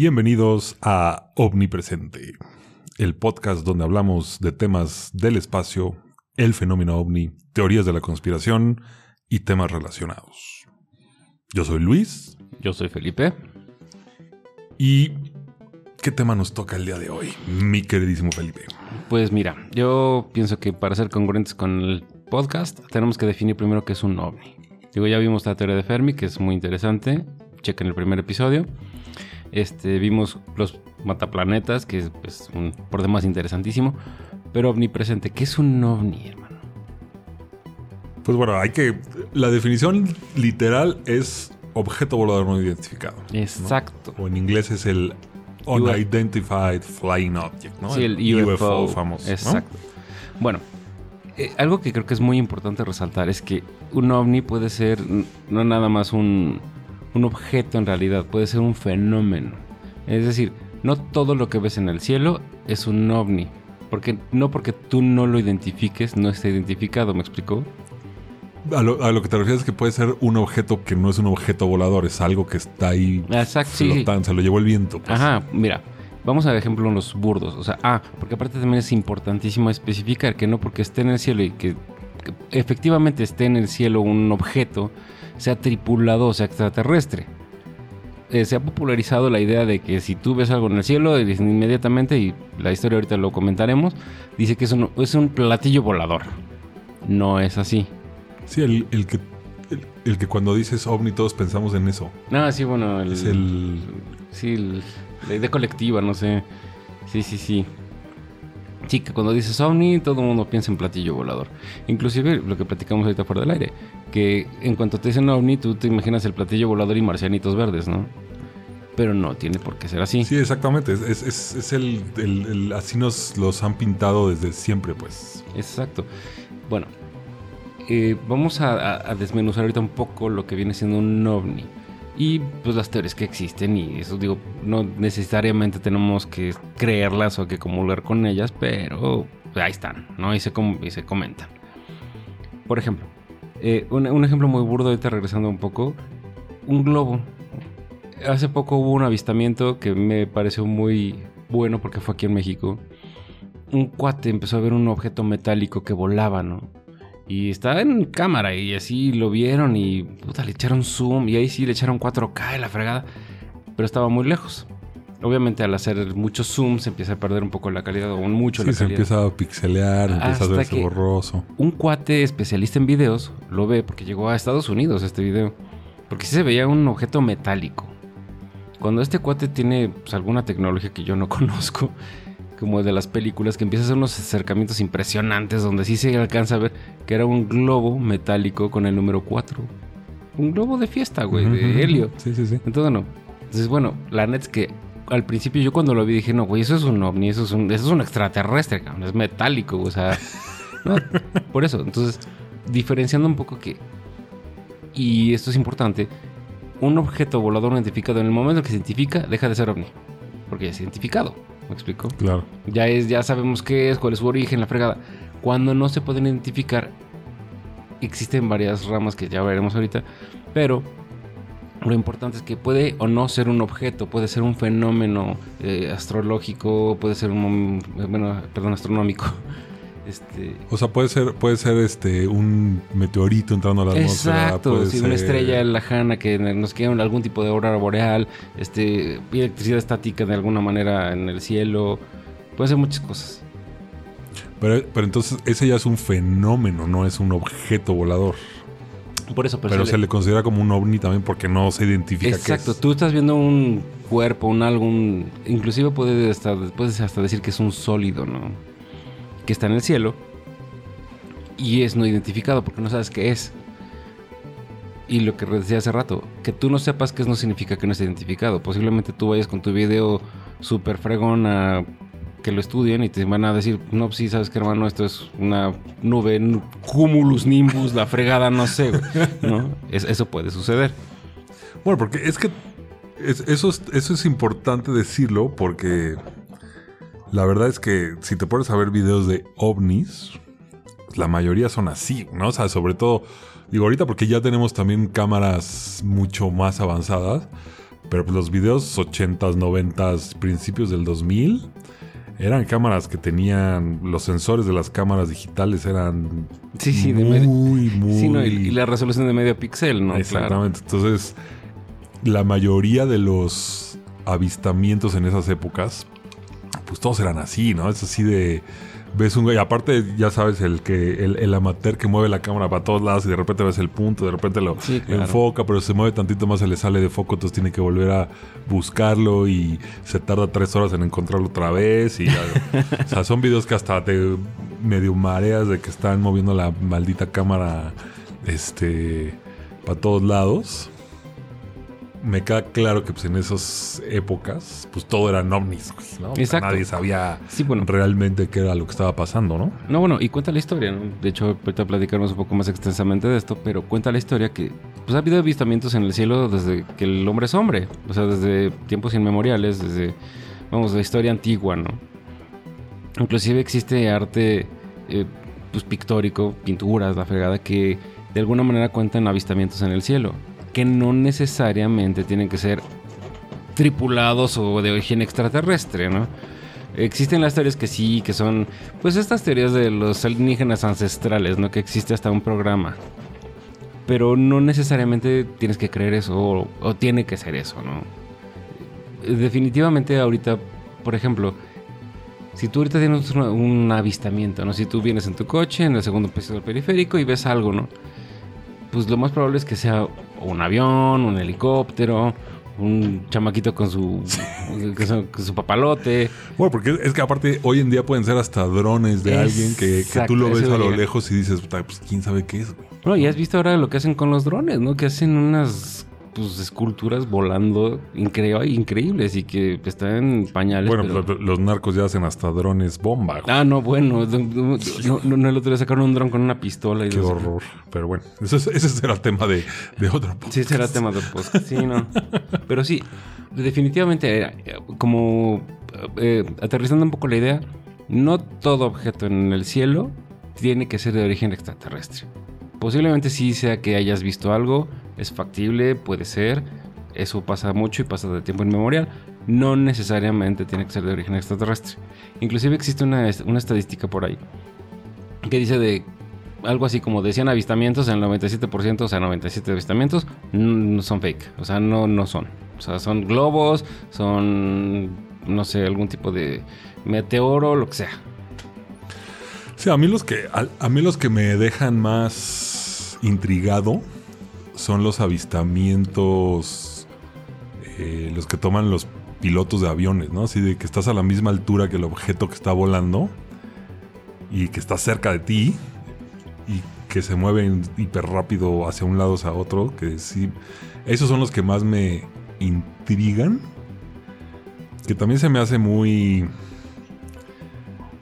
Bienvenidos a Omnipresente, el podcast donde hablamos de temas del espacio, el fenómeno ovni, teorías de la conspiración y temas relacionados. Yo soy Luis. Yo soy Felipe. ¿Y qué tema nos toca el día de hoy, mi queridísimo Felipe? Pues mira, yo pienso que para ser congruentes con el podcast tenemos que definir primero qué es un ovni. Digo, ya vimos la teoría de Fermi, que es muy interesante. Chequen el primer episodio. Este, vimos los mataplanetas, que es pues, un, por demás interesantísimo. Pero omnipresente, ¿qué es un ovni, hermano? Pues bueno, hay que. La definición literal es objeto volador no identificado. ¿no? Exacto. O en inglés es el Unidentified Flying Object, ¿no? Sí, el UFO, famoso. ¿no? Exacto. Bueno, eh, algo que creo que es muy importante resaltar es que un ovni puede ser no nada más un, un objeto en realidad, puede ser un fenómeno. Es decir, no todo lo que ves en el cielo es un ovni. Porque, no porque tú no lo identifiques, no está identificado, ¿me explicó? A lo, a lo que te refieres es que puede ser un objeto que no es un objeto volador, es algo que está ahí Exacto, sí. flotando, se lo llevó el viento. pues. Ajá, mira, vamos a ejemplo unos burdos. O sea, ah, porque aparte también es importantísimo especificar que no porque esté en el cielo y que, que efectivamente esté en el cielo un objeto, sea tripulado o sea extraterrestre. Eh, se ha popularizado la idea de que si tú ves algo en el cielo, inmediatamente, y la historia ahorita lo comentaremos, dice que es un, es un platillo volador. No es así. Sí, el, el que, el, el que cuando dices ovni todos pensamos en eso. No, sí, bueno, el, Es el... Sí, el- la idea colectiva, no sé. Sí, sí, sí. Que cuando dices ovni, todo el mundo piensa en platillo volador. Inclusive lo que platicamos ahorita fuera del aire, que en cuanto te dicen ovni, tú te imaginas el platillo volador y marcianitos verdes, ¿no? Pero no tiene por qué ser así. Sí, exactamente. Es, es- es- es el, el- el- Así nos los han pintado desde siempre, pues. Exacto. Bueno, eh, vamos a, a- a desmenuzar ahorita un poco lo que viene siendo un ovni. Y pues las teorías que existen y eso digo, no necesariamente tenemos que creerlas o que comulgar con ellas, pero ahí están, ¿no? Y se, y se comentan. Por ejemplo, eh, un, un ejemplo muy burdo ahorita regresando un poco, un globo. Hace poco hubo un avistamiento que me pareció muy bueno porque fue aquí en México un cuate empezó a ver un objeto metálico que volaba, ¿no? Y estaba en cámara y así lo vieron y puta, le echaron zoom y ahí sí le echaron 4K y la fregada, pero estaba muy lejos. Obviamente al hacer mucho zoom se empieza a perder un poco la calidad o mucho Sí, la se calidad. empieza a pixelear, empieza a Hasta verse borroso. Un cuate especialista en videos lo ve porque llegó a Estados Unidos este video. Porque sí se veía un objeto metálico. Cuando este cuate tiene pues, alguna tecnología que yo no conozco, como de las películas, que empieza a hacer unos acercamientos impresionantes donde sí se alcanza a ver que era un globo metálico con el número 4. Un globo de fiesta, güey, de helio. Sí, sí, sí. Entonces, no. Entonces, bueno, la neta es que al principio yo cuando lo vi dije, no, güey, eso es un ovni, eso es un, eso es un extraterrestre, cabrón, es metálico, o sea, no, por eso. Entonces, diferenciando un poco que, y esto es importante, un objeto volador identificado en el momento en que se identifica, deja de ser ovni, porque ya es identificado, ¿me explico? Claro. Ya es, ya sabemos qué es, cuál es su origen, la fregada. Cuando no se pueden identificar, existen varias ramas que ya veremos ahorita, pero lo importante es que puede o no ser un objeto, puede ser un fenómeno eh, astrológico, puede ser un, mom- bueno, perdón, astronómico. Este, O sea, puede ser, puede ser este un meteorito entrando a la atmósfera. Exacto, puede sí, una ser- estrella lejana que nos queda algún tipo de aurora boreal, este, electricidad estática de alguna manera en el cielo, puede ser muchas cosas. Pero, pero entonces ese ya es un fenómeno, no es un objeto volador. Por eso, Pero, se le considera como un ovni también porque no se identifica Exacto, qué es. tú estás viendo un cuerpo, un algo, un- inclusive puedes hasta, puedes hasta decir que es un sólido, ¿no? Que está en el cielo y es no identificado porque no sabes qué es. Y lo que decía hace rato, que tú no sepas qué es no significa que no esté identificado. Posiblemente tú vayas con tu video super fregón a que lo estudien y te van a decir, no, sí, sabes que hermano, esto es una nube, nu- cumulus nimbus, la fregada, no sé, güey", ¿no? Es- eso puede suceder. Bueno, porque es que es- eso, es, eso es importante decirlo porque la verdad es que si te pones a ver videos de ovnis, la mayoría son así, ¿no? O sea, sobre todo, digo ahorita porque ya tenemos también cámaras mucho más avanzadas, Pero pues los videos 80s, 90s, principios del 2000 eran cámaras que tenían los sensores de las cámaras digitales eran Sí, sí, de muy, medio- muy Sí, no, y, la resolución de medio píxel, ¿no? Claro. Exactamente. Entonces, la mayoría de los avistamientos en esas épocas, pues todos eran así, ¿no? Es así de. Ves un güey, aparte, ya sabes, el que el, el amateur que mueve la cámara para todos lados y de repente ves el punto, de repente lo Sí, claro. enfoca, pero se mueve tantito más, se le sale de foco, entonces tiene que volver a buscarlo y se tarda tres horas en encontrarlo otra vez. Y ya- o sea, son videos que hasta te medio mareas de que están moviendo la maldita cámara este para todos lados. Me queda claro que pues, en esas épocas, pues todo eran ovnis, güey, ¿no? Exacto. nadie sabía Sí, bueno. realmente qué era lo que estaba pasando, ¿no? No, bueno, y cuenta la historia, ¿no? De hecho, ahorita platicaremos un poco más extensamente de esto, pero cuenta la historia que pues ha habido avistamientos en el cielo desde que el hombre es hombre, o sea, desde tiempos inmemoriales, desde, vamos, la historia antigua, ¿no? Inclusive existe arte, eh, pues pictórico, pinturas, la fregada, que de alguna manera cuentan avistamientos en el cielo, que no necesariamente tienen que ser tripulados o de origen extraterrestre, ¿no? Existen las teorías que sí, que son, pues estas teorías de los alienígenas ancestrales, ¿no? Que existe hasta un programa. Pero no necesariamente tienes que creer eso o, tiene que ser eso, ¿no? Definitivamente ahorita, por ejemplo, si tú ahorita tienes una- un avistamiento, ¿no? Si tú vienes en tu coche, en el segundo piso del periférico y ves algo, ¿no? Pues lo más probable es que sea un avión, un helicóptero, un chamaquito con su, con su, con su papalote. Bueno, porque es que aparte hoy en día pueden ser hasta drones de alguien que, que tú lo ves a lo lejos y dices, "Puta, pues quién sabe qué es, güey. Bueno, y has visto ahora lo que hacen con los drones, ¿no? Que hacen unas pues, esculturas volando incre- increíbles y que están en pañales. Bueno, pero- pues, los narcos ya hacen hasta drones bomba, güey. Ah, no, bueno. No, no, no, el otro día sacaron un dron con una pistola y Qué horror. Pero bueno, ese, es- ese será el tema de, de otro podcast. Sí, será tema de podcast. Sí, no. Pero sí, definitivamente, eh, como eh, aterrizando un poco la idea, no todo objeto en el cielo tiene que ser de origen extraterrestre. Posiblemente sí sea que hayas visto algo, es factible, puede ser. Eso pasa mucho y pasa de tiempo inmemorial. No necesariamente tiene que ser de origen extraterrestre. Inclusive existe una, una estadística por ahí que dice de algo así como de 100 avistamientos, el 97%, o sea, 97 avistamientos, no son fake. O sea, no, no son. O sea, son globos, son, no sé, algún tipo de meteoro, lo que sea. Sí, a mí los que a, a mí los que me dejan más intrigado son los avistamientos, eh, los que toman los pilotos de aviones, ¿no? Así de que estás a la misma altura que el objeto que está volando y que está cerca de ti y que se mueven hiper rápido hacia un lado hacia otro, que sí, esos son los que más me intrigan, que también se me hace muy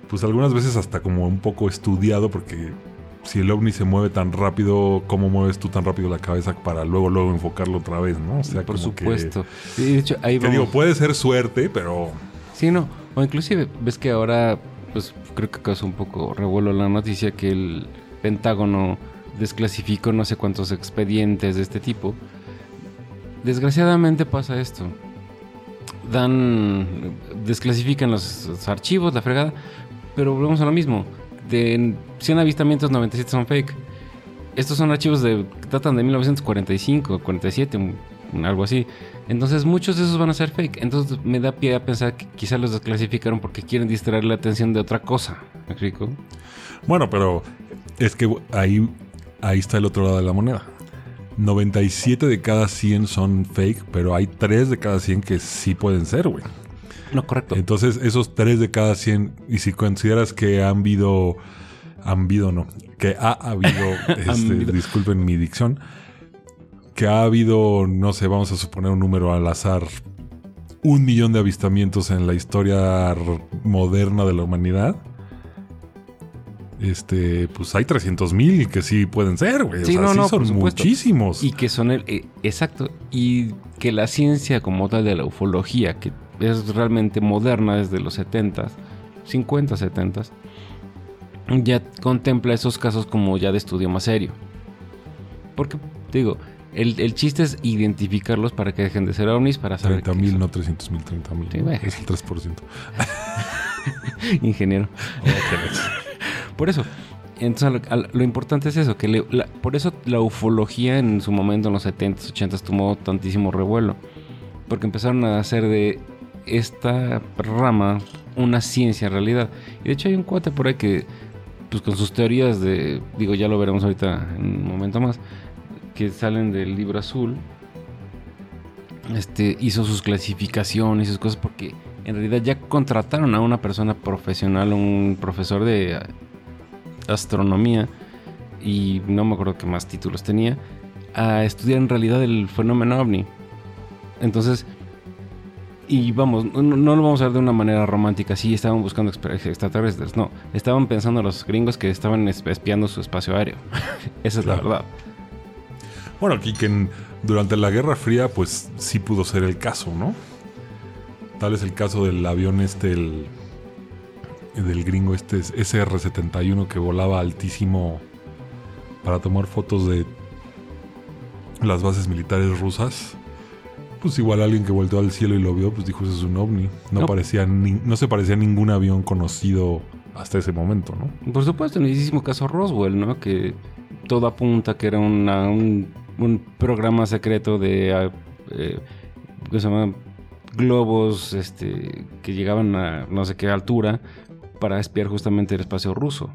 pues algunas veces hasta como un poco estudiado porque si el ovni se mueve tan rápido, ¿cómo mueves tú tan rápido la cabeza para luego luego enfocarlo otra vez, no? O sea, Por como supuesto. Sí, de hecho, ahí Que, digo, puede ser suerte, pero Sí, no. O inclusive, ves que ahora, pues creo que causó un poco revuelo la noticia que el Pentágono desclasificó no sé cuántos expedientes de este tipo. Desgraciadamente pasa esto. Dan, desclasifican los archivos, la fregada, pero volvemos a lo mismo. De 100 avistamientos, 97 son fake. Estos son archivos que datan de 1945, 47, un- algo así. Entonces muchos de esos van a ser fake. Entonces me da pie a pensar que quizás los desclasificaron porque quieren distraer la atención de otra cosa. ¿Me explico? bueno, pero es que ahí, ahí está el otro lado de la moneda. 97 de cada 100 son fake, pero hay 3 de cada 100 que sí pueden ser, güey. No, correcto. Entonces, esos 3 de cada 100, y si consideras que han habido, han habido, no, que ha habido, este, disculpen mi dicción, que ha habido, no sé, vamos a suponer un número al azar, un millón de avistamientos en la historia moderna de la humanidad. Este, pues hay 300 mil que sí pueden ser, güey. Sí, o sea, no, sí no, son muchísimos. Y que son el... eh, exacto. Y que la ciencia como tal de la ufología, que es realmente moderna desde los 70s, 50, 70s, ya contempla esos casos como ya de estudio más serio. Porque, digo, El, el chiste es identificarlos para que dejen de ser ovnis, para saber 30 qué mil, no 300 mil, 30 mil. Sí, bueno. Es el 3%. Ingeniero. Por eso. Entonces, lo, lo importante es eso, que le- la- por eso la ufología en su momento, en los 70s, 80s, tomó tantísimo revuelo. Porque empezaron a hacer de esta rama una ciencia en realidad. Y de hecho hay un cuate por ahí que, pues con sus teorías de, digo, ya lo veremos ahorita en un momento más, que salen del libro azul, este, hizo sus clasificaciones y sus cosas porque en realidad ya contrataron a una persona profesional, un profesor de astronomía y no me acuerdo qué más títulos tenía, a estudiar en realidad el fenómeno ovni. Entonces, y vamos, no, no lo vamos a ver de una manera romántica, sí, estaban buscando extra- extraterrestres, no, estaban pensando los gringos que estaban es- espiando su espacio aéreo. Esa es la verdad. Bueno, aquí que durante la Guerra Fría, pues sí pudo ser el caso, ¿no? Tal es el caso del avión este, el, del gringo este SR-71 que volaba altísimo para tomar fotos de las bases militares rusas. Pues igual alguien que volteó al cielo y lo vio, pues dijo, eso es un ovni. No, No. parecía ni- no se parecía a ningún avión conocido hasta ese momento, ¿no? Por supuesto, en el mismísimo caso Roswell, ¿no? Que todo apunta que era una- un, un programa secreto de... ah, eh, ¿Qué se llama? Globos este, que llegaban a no sé qué altura para espiar justamente el espacio ruso.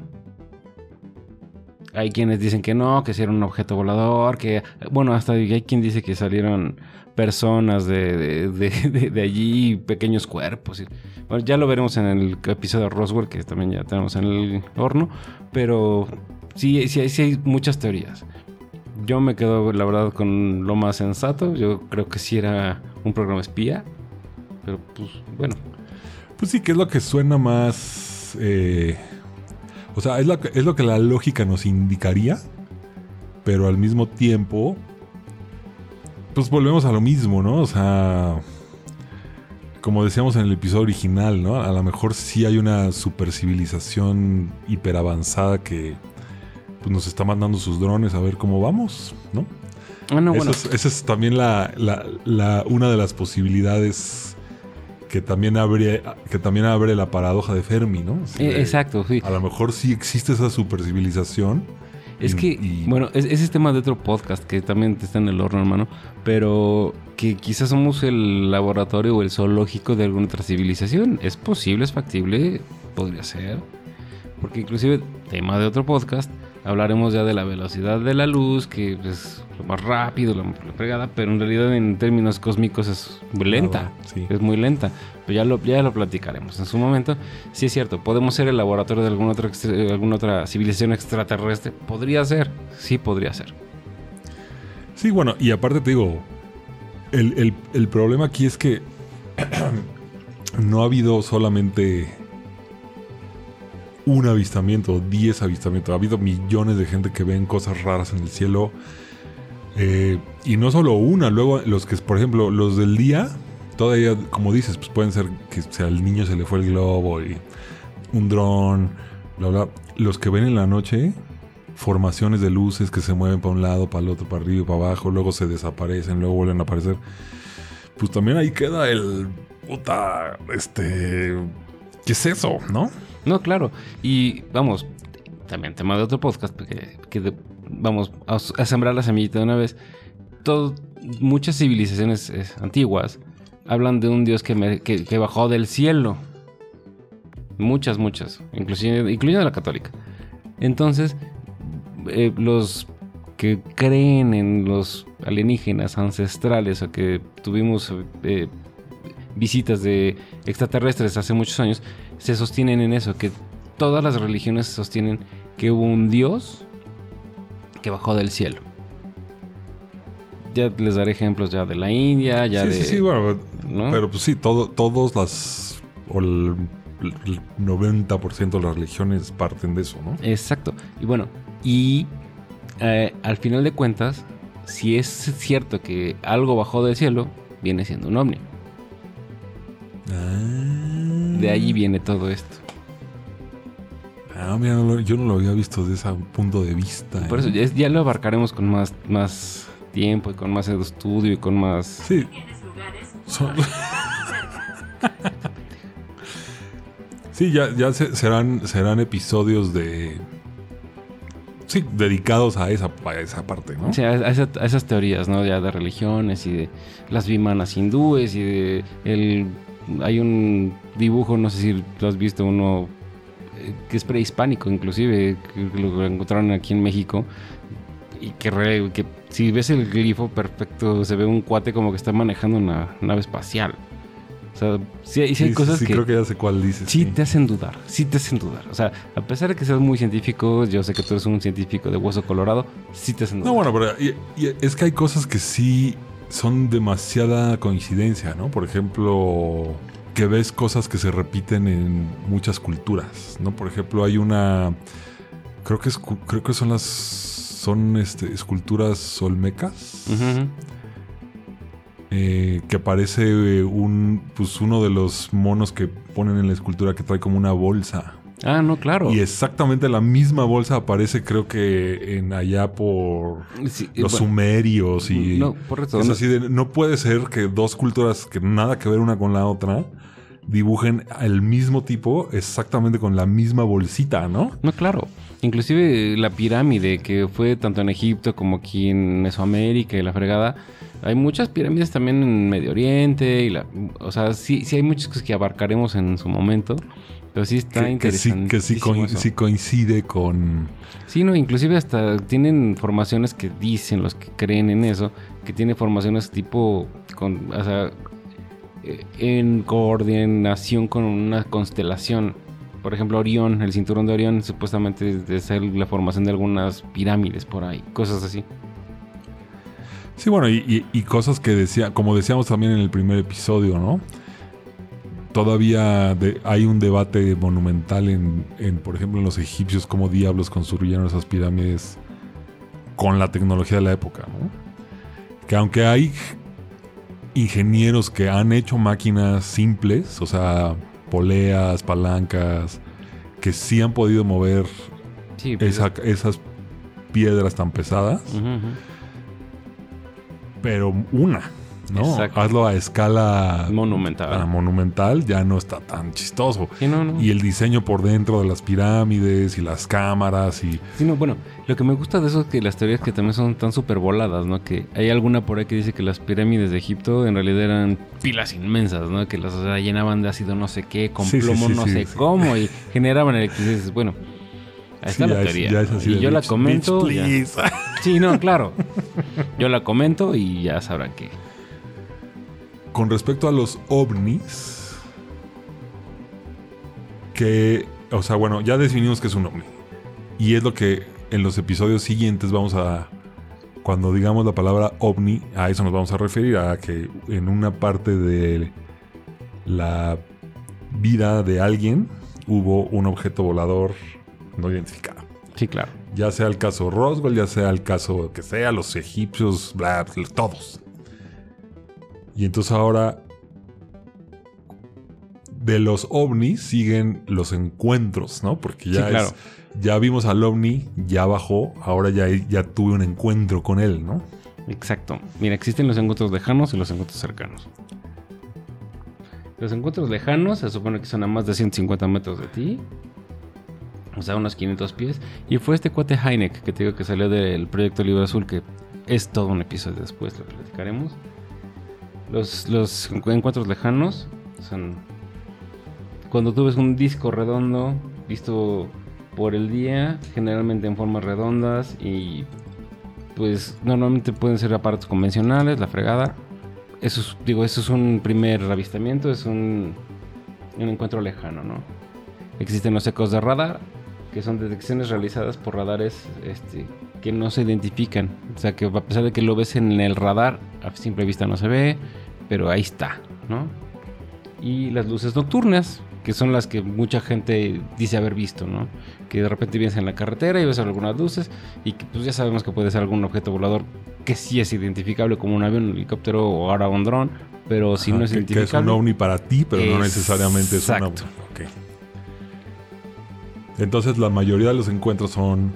Hay quienes dicen que no, que si era un objeto volador, que... Bueno, hasta hay quien dice que salieron personas de, de, de- allí, pequeños cuerpos. bueno, ya lo veremos en el episodio de Roswell, que también ya tenemos en el horno. Pero sí, sí, sí hay muchas teorías. Yo me quedo, la verdad, con lo más sensato. Yo creo que sí era un programa espía. Pero pues, bueno. Pues sí, que es lo que suena más. eh, o sea, es lo, que, es lo que la lógica nos indicaría. Pero al mismo tiempo. Pues volvemos a lo mismo, ¿no? O sea. Como decíamos en el episodio original, ¿no? A lo mejor sí hay una supercivilización hiperavanzada que pues, nos está mandando sus drones a ver cómo vamos, ¿no? Ah, no, bueno. Eso es- esa es también la, la- la- una de las posibilidades que también abre que también abre la paradoja de Fermi, ¿no? Exacto, sí. A lo mejor sí existe esa supercivilización. Es y- que, y- bueno, es- ese es tema de otro podcast que también está en el horno, hermano. Pero que quizás somos el laboratorio o el zoológico de alguna otra civilización. Es posible, es factible, podría ser. Porque inclusive, tema de otro podcast, hablaremos ya de la velocidad de la luz, que es lo más rápido, la, la fregada, pero en realidad en términos cósmicos es muy lenta. Sí. Es muy lenta. Pero ya lo, ya lo platicaremos en su momento. Sí es cierto, podemos ser el laboratorio de alguna otra, alguna otra civilización extraterrestre. Podría ser, sí podría ser. Sí, bueno, y aparte te digo, el, el- el problema aquí es que no ha habido solamente un avistamiento, 10 avistamientos. Ha habido millones de gente que ven cosas raras en el cielo. Eh, y no solo una, luego los que, por ejemplo, los del día, todavía, como dices, pues pueden ser que sea, al niño se le fue el globo y un dron, bla, bla. Los que ven en la noche, formaciones de luces que se mueven para un lado, para el otro, para arriba para abajo, luego se desaparecen, luego vuelven a aparecer. Pues también ahí queda el puta, este, ¿qué es eso, no? No, claro. Y vamos, también tema de otro podcast, que vamos a, sembrar la semillita de una vez. Muchas civilizaciones antiguas hablan de un dios que, me- bajó del cielo. Muchas, muchas, inclusive, incluyendo la católica. Entonces, eh, los que creen en los alienígenas ancestrales o que tuvimos eh, visitas de extraterrestres hace muchos años, se sostienen en eso, que todas las religiones sostienen que hubo un dios que bajó del cielo. Ya les daré ejemplos ya de la India, ya sí, de... sí, sí, bueno, ¿no? pero pues sí, todo, todos las, o el, el 90% de las religiones parten de eso, ¿no? Exacto. Y bueno, y eh, al final de cuentas, si es cierto que algo bajó del cielo, viene siendo un ovni. De ahí viene todo esto. Ah, mira, no lo- yo no lo había visto desde ese punto de vista. Por eso ¿eh? ya, ya lo abarcaremos con más, más tiempo y con más estudio y con más... Sí. Son- sí, ya, ya se- serán, serán episodios de... Sí, dedicados a esa, a esa parte, ¿no? A, esa- a esas teorías, ¿no? Ya de religiones y de las vimanas hindúes y de el... Hay un dibujo, no sé si lo has visto, uno eh, que es prehispánico inclusive, que lo encontraron aquí en México y que, re- que si ves el glifo perfecto se ve un cuate como que está manejando una nave espacial. O sea, sí, hay- sí hay cosas sí, que creo que ya sé cuál dices. sí te hacen dudar, sí te hacen dudar. O sea, a pesar de que seas muy científico, yo sé que tú eres un científico de hueso colorado, sí te hacen dudar. No, bueno, pero y- y es que hay cosas que sí son demasiada coincidencia, ¿no? Por ejemplo, que ves cosas que se repiten en muchas culturas, ¿no? Por ejemplo, hay una creo que es, creo que son las son este, esculturas olmecas eh, que parece eh, un pues uno de los monos que ponen en la escultura que trae como una bolsa Ah, no, claro. y exactamente la misma bolsa aparece creo que en allá por Sí, eh, los bueno, sumerios y No, correcto. es no- así de no puede ser que dos culturas que nada que ver una con la otra dibujen el mismo tipo exactamente con la misma bolsita, ¿no? No, claro. Inclusive la pirámide que fue tanto en Egipto como aquí en Mesoamérica y la fregada. Hay muchas pirámides también en Medio Oriente y la, o sea, sí, sí hay muchas cosas que abarcaremos en su momento. Pero sí está Que, que sí, interesante. que sí, coin- sí coincide con Sí, no, inclusive hasta tienen formaciones que dicen los que creen en eso, que tiene formaciones tipo, con, o sea, eh, en coordinación con una constelación. Por ejemplo, Orión, el cinturón de Orión, supuestamente es de ser la formación de algunas pirámides por ahí, cosas así. Sí, bueno, y, y- y cosas que decía, como decíamos también en el primer episodio, ¿no? Todavía de- hay un debate monumental en, en, por ejemplo, en los egipcios, cómo diablos construyeron esas pirámides con la tecnología de la época, ¿no? Que aunque hay ingenieros que han hecho máquinas simples, o sea, poleas, palancas, que sí han podido mover Sí, pues, esa- esas piedras tan pesadas, pero una, ¿no? Exacto. Hazlo a escala Monumental. a monumental, ya no está tan chistoso. Sí, no, no. Y el diseño por dentro de las pirámides y las cámaras y Sí, no, bueno, lo que me gusta de eso es que las teorías que también son tan súper voladas, ¿no? Que hay alguna por ahí que dice que las pirámides de Egipto en realidad eran pilas inmensas, ¿no? Que las o sea, llenaban de ácido no sé qué, con Sí, plomo sí, no sé cómo y generaban electricidad. Bueno, ahí está Sí, la ya es- teoría. ya es ¿no? así y yo la comento. ya-. Sí, no, claro. Yo la comento y ya sabrán que. Con respecto a los ovnis, que, o sea, bueno, ya definimos que es un ovni. Y es lo que en los episodios siguientes vamos a, cuando digamos la palabra ovni, a eso nos vamos a referir, a que en una parte de la vida de alguien hubo un objeto volador no identificado. Sí, claro. Ya sea el caso Roswell, ya sea el caso que sea, los egipcios, bla, bla, todos. Y entonces ahora de los ovnis siguen los encuentros, ¿no? Porque ya Sí, claro. es- ya vimos al ovni, ya bajó, ahora ya, ya tuve un encuentro con él, ¿no? Exacto. Mira, existen los encuentros lejanos y los encuentros cercanos. Los encuentros lejanos se supone que son a más de 150 metros de ti. O sea, unos 500 pies. Y fue este cuate Heineck que te digo que salió del proyecto Libro Azul, que es todo un episodio después, lo platicaremos. Los, encuentros lejanos son cuando tú ves un disco redondo visto por el día, generalmente en formas redondas y pues normalmente pueden ser aparatos convencionales, la fregada. Eso es, digo, eso es un primer avistamiento, es un, un encuentro lejano, ¿no? Existen los ecos de radar, que son detecciones realizadas por radares este, que no se identifican. O sea, que a pesar de que lo ves en el radar, a simple vista no se ve, pero ahí está, ¿no? Y las luces nocturnas, que son las que mucha gente dice haber visto, ¿no? Que de repente vienes en la carretera y ves algunas luces y que pues ya sabemos que puede ser algún objeto volador que sí es identificable como un avión, un helicóptero o ahora un dron, pero si Ajá, no es que, que es un identificable... ovni para ti, pero no necesariamente es un ovni. Entonces la mayoría de los encuentros son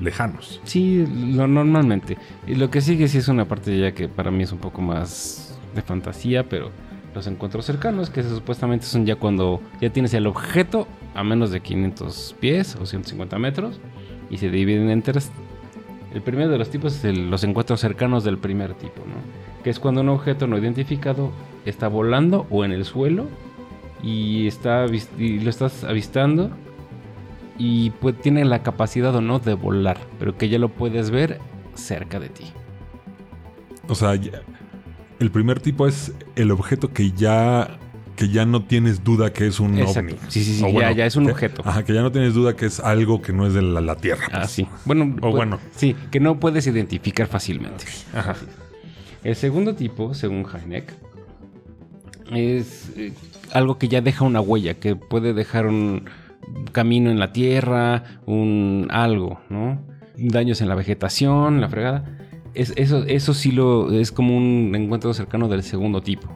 lejanos. Sí, lo normalmente. Y lo que sigue sí es una parte ya que para mí es un poco más de fantasía, pero los encuentros cercanos, que supuestamente son ya cuando ya tienes el objeto a menos de 500 pies o 150 metros y se dividen en tres. El primero de los tipos es el- los encuentros cercanos del primer tipo, ¿no? Que es cuando un objeto no identificado está volando o en el suelo y, está y lo estás avistando y pues tiene la capacidad o no de volar, pero que ya lo puedes ver cerca de ti. O sea, el primer tipo es el objeto que ya que ya no tienes duda que es un Exacto. ovni. Sí, sí, sí, ya- ya es un que- objeto. Ajá, que ya no tienes duda que es algo que no es de la, la Tierra. pues. Ah, sí. Bueno, O pues, bueno. Sí, que no puedes identificar fácilmente. Ajá. El segundo tipo, según Heineck, es eh, algo que ya deja una huella, que puede dejar un camino en la tierra, un algo, ¿no? Daños en la vegetación, la fregada. Es, eso, eso sí lo es como un encuentro cercano del segundo tipo.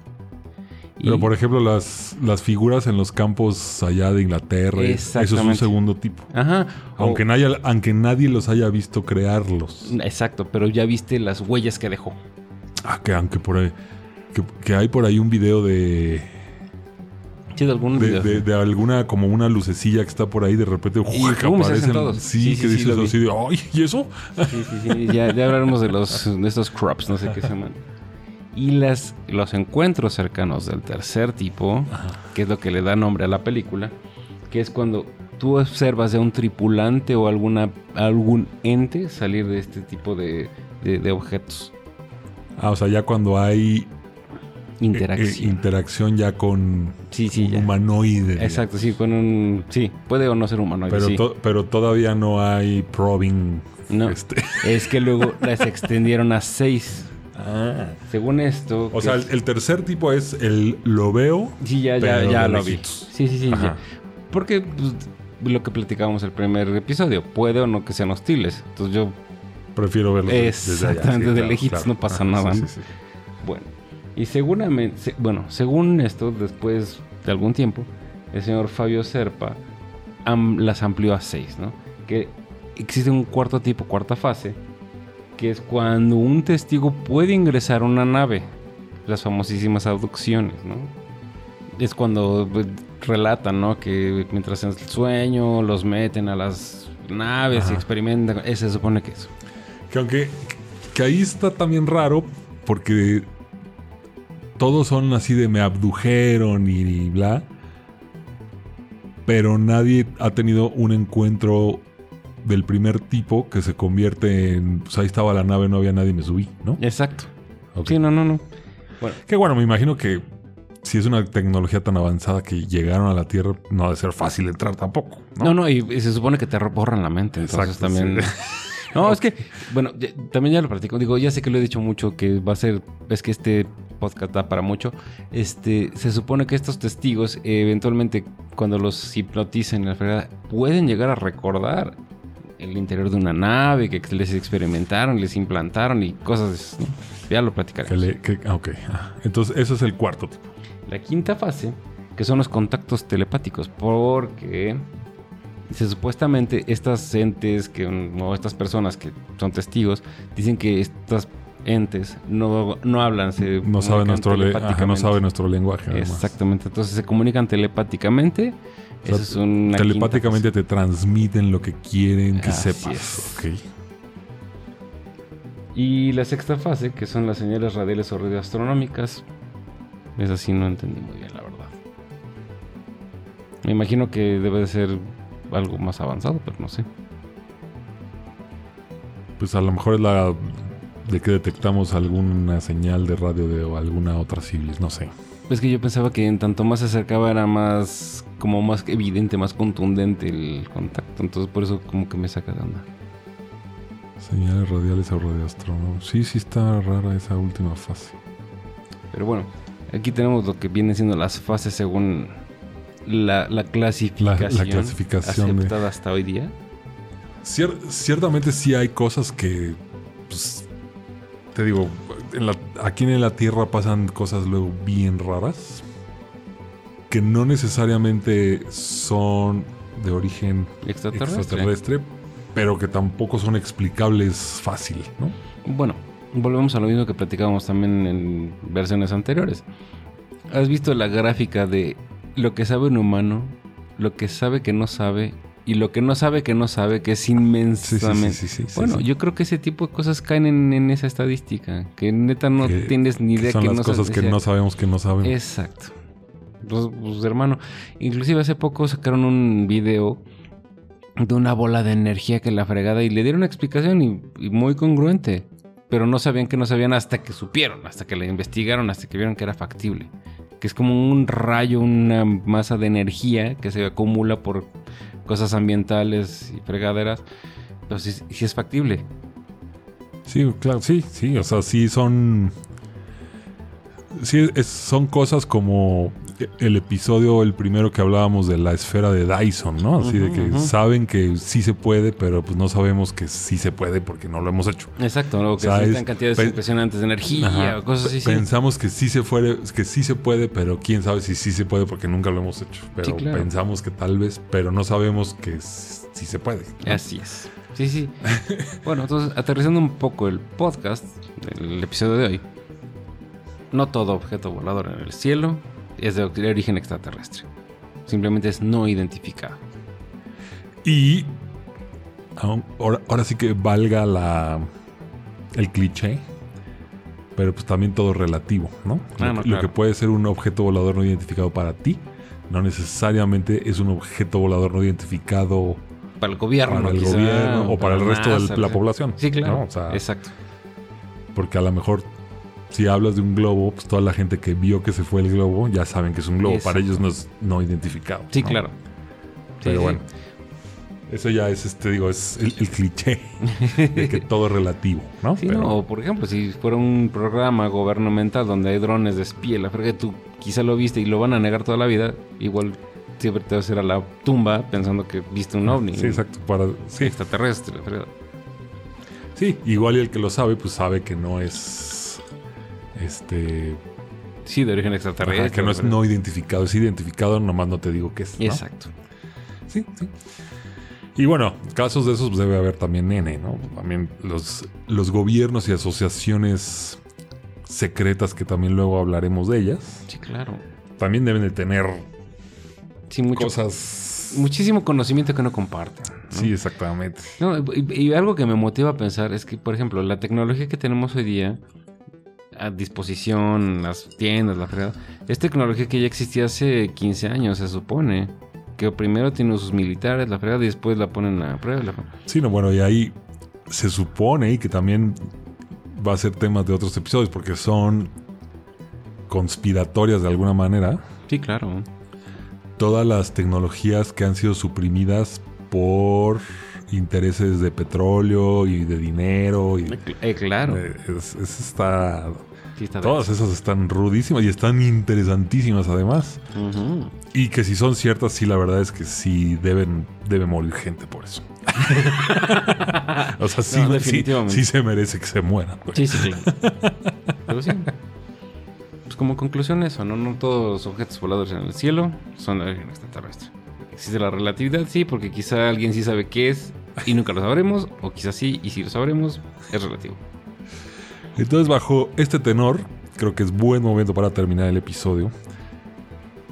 Pero por ejemplo, las, las figuras en los campos allá de Inglaterra, eso es un segundo tipo. Ajá. o- Aunque, nadie, aunque nadie los haya visto crearlos. Exacto, pero ya viste las huellas que dejó. Ah, que aunque por ahí. Que, que hay por ahí un video de, De algún de, video. de- de alguna, como una lucecilla que está por ahí, de repente, que aparecen. todos. Sí, Sí, que sí, dices así de, ¡ay! ¿Y eso? Sí, sí, sí. Ya, ya hablaremos de los de estos crops, no sé qué se llaman. Y las, los encuentros cercanos del tercer tipo, que es lo que le da nombre a la película, que es cuando tú observas a un tripulante o alguna, algún ente salir de este tipo de, de- de objetos. Ah, o sea, ya cuando hay eh, Interacción. eh, interacción ya con sí, sí, un humanoide. digamos. Exacto, sí, con un... Sí, puede o no ser humanoide, Pero, sí. to- pero todavía no hay probing. No. este. Es que luego las extendieron a seis. Ah. Según esto... O sea, es- el, tercer tipo es el lo veo. Sí, ya, ya, ya lo vi. Sí, sí, sí. Ya. Porque pues, lo que platicábamos el primer episodio, puede o no que sean hostiles. Entonces yo, Prefiero verlo de- desde allá. Exactamente, de lejitos no pasa nada, sí, sí. bueno. Y seguramente, se- bueno, según esto, después de algún tiempo, el señor Fabio Serpa am- las amplió a seis, ¿no? Que existe un cuarto tipo, cuarta fase, que es cuando un testigo puede ingresar a una nave. Las famosísimas abducciones, ¿no? Es cuando pues, relatan, ¿no? Que mientras en el sueño los meten a las naves y Ajá. experimentan. Ese se supone que eso. Que aunque que ahí está también raro porque todos son así de me abdujeron y, y bla. Pero nadie ha tenido un encuentro del primer tipo que se convierte en. Pues ahí estaba la nave, no había nadie, me subí, ¿no? Exacto. Sí, no, no, no. Bueno, Que bueno, me imagino que si es una tecnología tan avanzada que llegaron a la Tierra, no ha de ser fácil entrar tampoco, ¿no? No, no, y, y se supone que te borran la mente. Entonces Exacto, también. sí. No, es que, bueno, ya- también ya lo platico. Digo, ya sé que lo he dicho mucho, que va a ser. Es que este podcast da para mucho. Este, se supone que estos testigos, eh, eventualmente, cuando los hipnoticen en la fregada, pueden llegar a recordar el interior de una nave que les experimentaron, les implantaron y cosas ¿no? Ya lo Que platicaremos. le- que- ah, ok. Ah, Entonces, eso es el cuarto tipo. La quinta fase, que son los contactos telepáticos, porque se supuestamente estas entes que, o estas personas que son testigos dicen que estas entes no, no hablan, se No sabe nuestro, ajá, no sabe nuestro lenguaje. además. Exactamente, entonces se comunican telepáticamente. O sea, Eso es una Telepáticamente te transmiten lo que quieren que Así sepas. es. Ok. fase. Y la sexta fase, que son las señales radiales o radioastronómicas. Esa sí no entendí muy bien, la verdad. Me imagino que debe de ser algo más avanzado, pero no sé. Pues a lo mejor es la de que detectamos alguna señal de radio de alguna otra civilis, no sé. Es que yo pensaba que en tanto más se acercaba era más como más evidente, más contundente el contacto. Entonces por eso como que me saca de onda. Señales radiales o radioastrónomos. Sí, sí está rara esa última fase. Pero bueno, aquí tenemos lo que vienen siendo las fases según la, la clasificación, La- la clasificación de- aceptada hasta hoy día. Cier- ciertamente sí hay cosas que, pues, te digo, en la- aquí en la Tierra pasan cosas luego bien raras que no necesariamente son de origen Extraterrestre. extraterrestre, pero que tampoco son explicables fácil, ¿no? Bueno, volvemos a lo mismo que platicábamos también en versiones anteriores. ¿Has visto la gráfica de lo que sabe un humano, lo que sabe que no sabe y lo que no sabe que no sabe, que es inmensamente. Sí, sí, sí, sí, bueno, yo creo que ese tipo de cosas caen en, en esa estadística, que neta no Que- tienes ni Que idea son que las no cosas sabes. que no sabemos que no sabemos. Exacto. Pues, pues, hermano, inclusive hace poco sacaron un video de una bola de energía que la fregada y le dieron una explicación y, y muy congruente. Pero no sabían que no sabían hasta que supieron, hasta que la investigaron, hasta que vieron que era factible. Que es como un rayo, una masa de energía que se acumula por cosas ambientales y fregaderas. Pero sí, es factible. Sí, claro, sí, sí, o sea, sí son... Sí, son cosas como el episodio, el primero que hablábamos de la esfera de Dyson, ¿no? Así de que saben que sí se puede, pero pues no sabemos que sí se puede porque no lo hemos hecho. Exacto, ¿no? que necesitan es- cantidades impresionantes de energía Ajá. o cosas así. sí. Pensamos que sí se puede, que sí se puede, pero quién sabe si sí se puede porque nunca lo hemos hecho. Pero Sí, claro. pensamos que tal vez, pero no sabemos que sí se puede. ¿no? Así es. Sí, sí. bueno, entonces, aterrizando un poco el podcast, el episodio de hoy. No todo objeto volador en el cielo es de origen extraterrestre. Simplemente es no identificado. Y ahora, ahora sí que valga la el cliché, pero pues también todo relativo, ¿no? Ah, lo, no, que- lo claro. que puede ser un objeto volador no identificado para ti, no necesariamente es un objeto volador no identificado Para el gobierno, para el quizá, gobierno o para el resto NASA, de la sí. población. Sí, claro. ¿no? O sea, Exacto. porque a lo mejor si hablas de un globo, pues toda la gente que vio que se fue el globo ya saben que es un globo. Para ellos no es no identificado. Sí, ¿no? claro. Pero sí. bueno. Eso ya es, este, digo, es el, el cliché de que todo es relativo, ¿no? Sí, Pero- no, o por ejemplo, si fuera un programa gubernamental donde hay drones de espía, la frega tú quizá lo viste y lo van a negar toda la vida, igual siempre te vas a ir a la tumba pensando que viste un ovni. Sí, exacto. Para, sí, Extraterrestre, la fregada. sí, igual y el que lo sabe, pues sabe que no es. Este. Sí, de origen ajá, extraterrestre. que no es no identificado. Es identificado, nomás no te digo qué es. ¿no? Exacto. Sí, sí. Y bueno, casos de esos pues, debe haber también nene, ¿no? También los, los gobiernos y asociaciones secretas que también luego hablaremos de ellas, Sí, claro. también deben de tener Sí, mucho, cosas... muchísimo conocimiento que no comparten. ¿no? Sí, exactamente. No, y, y algo que me motiva a pensar es que, por ejemplo, la tecnología que tenemos hoy día a disposición, las tiendas, la fregada, es tecnología que ya existía hace 15 años, se supone. Que primero tienen sus militares, la fregada, y después la ponen a prueba. la. Sí, no, bueno, y ahí se supone y que también va a ser temas de otros episodios porque son conspiratorias de alguna manera. Sí, claro. Todas las tecnologías que han sido suprimidas por intereses de petróleo y de dinero y Eh, claro. Eh, es- es- está Sí todas esas están rudísimas y están interesantísimas además Ujú. y que si son ciertas sí la verdad es que sí deben debe morir gente por eso o sea sí, No, sí- definitivamente. sí se merece que se mueran. Sí, sí, claro. Pero sí. Pues como conclusión eso, ¿no? No todos los objetos voladores en el cielo son de origen extraterrestre. Existe la relatividad, sí, porque quizá alguien sí sabe qué es y nunca lo sabremos, o quizá sí, y si lo sabremos, es relativo. Entonces bajo este tenor creo que es buen momento para terminar el episodio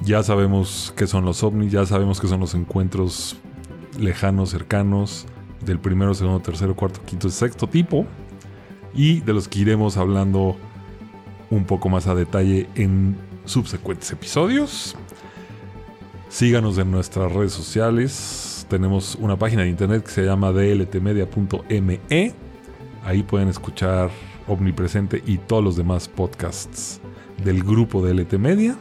ya sabemos qué son los ovnis ya sabemos qué son los encuentros lejanos cercanos del primero segundo tercero cuarto quinto sexto tipo y de los que iremos hablando un poco más a detalle en subsecuentes episodios. Síganos en nuestras redes sociales. Tenemos una página de internet que se llama dltmedia.me. Ahí pueden escuchar Omnipresente y todos los demás podcasts del grupo DLT Media.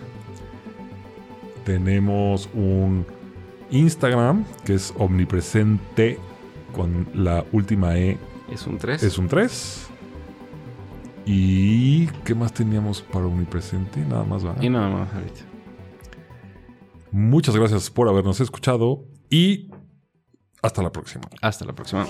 Tenemos un Instagram que es Omnipresente con la última E Es un 3. es un 3. ¿Y qué más teníamos para omnipresente? Nada más, ¿verdad? Y nada más ahorita. Muchas gracias por habernos escuchado y hasta la próxima. Hasta la próxima.